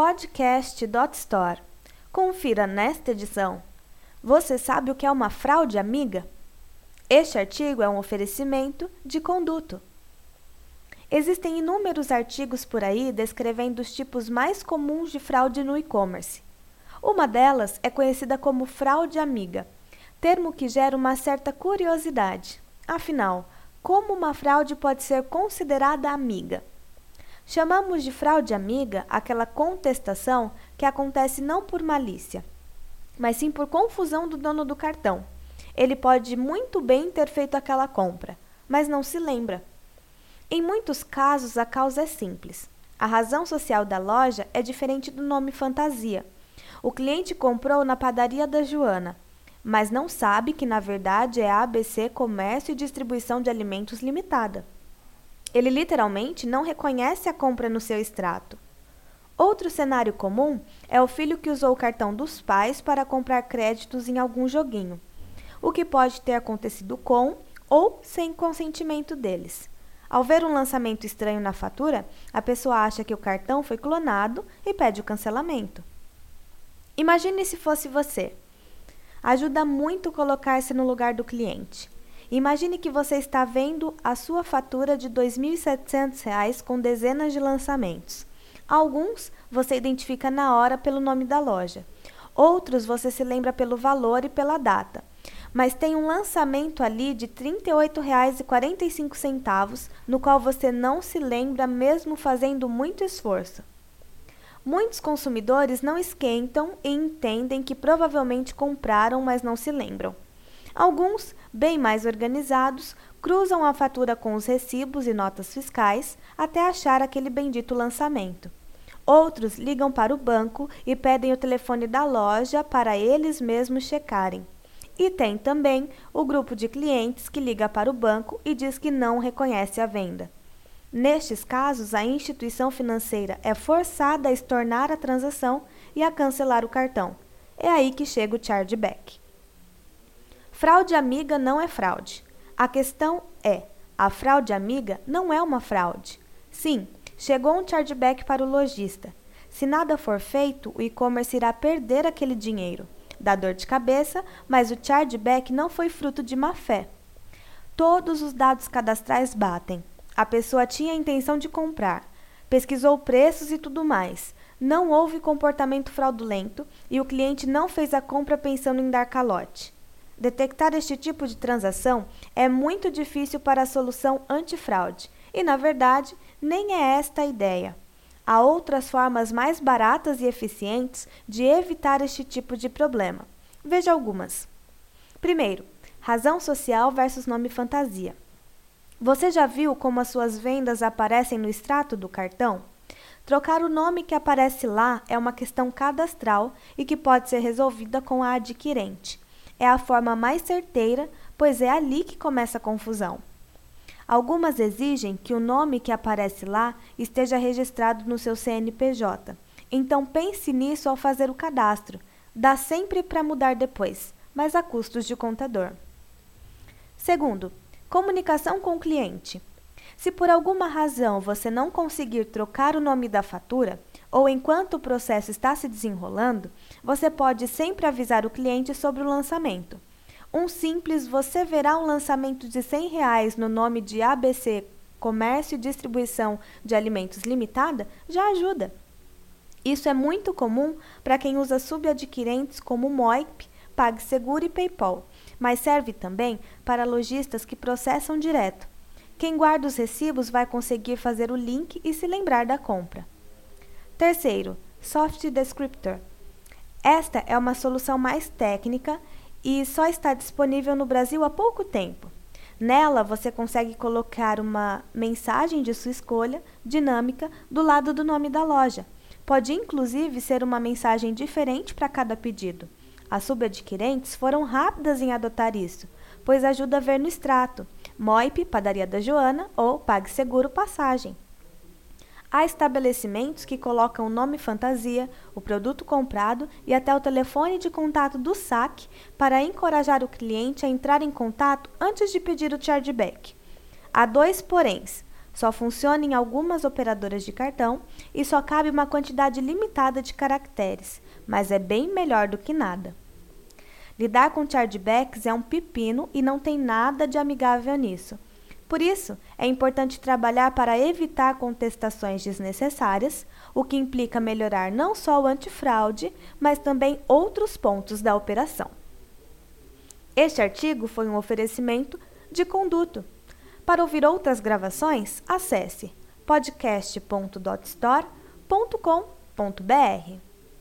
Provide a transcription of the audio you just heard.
podcast.store. Confira nesta edição. Você sabe o que é uma fraude amiga? Este artigo é um oferecimento de conduto. Existem inúmeros artigos por aí descrevendo os tipos mais comuns de fraude no e-commerce. Uma delas é conhecida como fraude amiga, termo que gera uma certa curiosidade. Afinal, como uma fraude pode ser considerada amiga? Chamamos de fraude amiga aquela contestação que acontece não por malícia, mas sim por confusão do dono do cartão. Ele pode muito bem ter feito aquela compra, mas não se lembra. Em muitos casos, a causa é simples. A razão social da loja é diferente do nome fantasia. O cliente comprou na padaria da Joana, mas não sabe que na verdade é a ABC Comércio e Distribuição de Alimentos Limitada. Ele literalmente não reconhece a compra no seu extrato. Outro cenário comum é o filho que usou o cartão dos pais para comprar créditos em algum joguinho, o que pode ter acontecido com ou sem consentimento deles. Ao ver um lançamento estranho na fatura, a pessoa acha que o cartão foi clonado e pede o cancelamento. Imagine se fosse você. Ajuda muito colocar-se no lugar do cliente. Imagine que você está vendo a sua fatura de R$ 2.700 com dezenas de lançamentos. Alguns você identifica na hora pelo nome da loja. Outros você se lembra pelo valor e pela data. Mas tem um lançamento ali de R$ 38,45, no qual você não se lembra mesmo fazendo muito esforço. Muitos consumidores não esquentam e entendem que provavelmente compraram, mas não se lembram. Alguns, bem mais organizados, cruzam a fatura com os recibos e notas fiscais até achar aquele bendito lançamento. Outros ligam para o banco e pedem o telefone da loja para eles mesmos checarem. E tem também o grupo de clientes que liga para o banco e diz que não reconhece a venda. Nestes casos, a instituição financeira é forçada a estornar a transação e a cancelar o cartão. É aí que chega o chargeback. Fraude amiga não é fraude. A questão é: a fraude amiga não é uma fraude. Sim, chegou um chargeback para o lojista. Se nada for feito, o e-commerce irá perder aquele dinheiro. Dá dor de cabeça, mas o chargeback não foi fruto de má fé. Todos os dados cadastrais batem. A pessoa tinha a intenção de comprar, pesquisou preços e tudo mais. Não houve comportamento fraudulento e o cliente não fez a compra pensando em dar calote. Detectar este tipo de transação é muito difícil para a solução antifraude, e na verdade nem é esta a ideia. Há outras formas mais baratas e eficientes de evitar este tipo de problema. Veja algumas. Primeiro, razão social versus nome fantasia. Você já viu como as suas vendas aparecem no extrato do cartão? Trocar o nome que aparece lá é uma questão cadastral e que pode ser resolvida com a adquirente é a forma mais certeira, pois é ali que começa a confusão. Algumas exigem que o nome que aparece lá esteja registrado no seu CNPJ. Então pense nisso ao fazer o cadastro. Dá sempre para mudar depois, mas a custos de contador. Segundo, comunicação com o cliente. Se por alguma razão você não conseguir trocar o nome da fatura, ou enquanto o processo está se desenrolando, você pode sempre avisar o cliente sobre o lançamento. Um simples você verá um lançamento de 100 reais no nome de ABC Comércio e Distribuição de Alimentos Limitada já ajuda. Isso é muito comum para quem usa subadquirentes como Moip, PagSeguro e PayPal, mas serve também para lojistas que processam direto. Quem guarda os recibos vai conseguir fazer o link e se lembrar da compra. Terceiro, Soft Descriptor. Esta é uma solução mais técnica e só está disponível no Brasil há pouco tempo. Nela, você consegue colocar uma mensagem de sua escolha, dinâmica, do lado do nome da loja. Pode inclusive ser uma mensagem diferente para cada pedido. As subadquirentes foram rápidas em adotar isso, pois ajuda a ver no extrato, Moip, Padaria da Joana ou PagSeguro Passagem. Há estabelecimentos que colocam o nome fantasia, o produto comprado e até o telefone de contato do saque para encorajar o cliente a entrar em contato antes de pedir o chargeback. Há dois poréns. Só funciona em algumas operadoras de cartão e só cabe uma quantidade limitada de caracteres, mas é bem melhor do que nada. Lidar com chargebacks é um pepino e não tem nada de amigável nisso. Por isso, é importante trabalhar para evitar contestações desnecessárias, o que implica melhorar não só o antifraude, mas também outros pontos da operação. Este artigo foi um oferecimento de Conduto. Para ouvir outras gravações, acesse podcast.dotstore.com.br.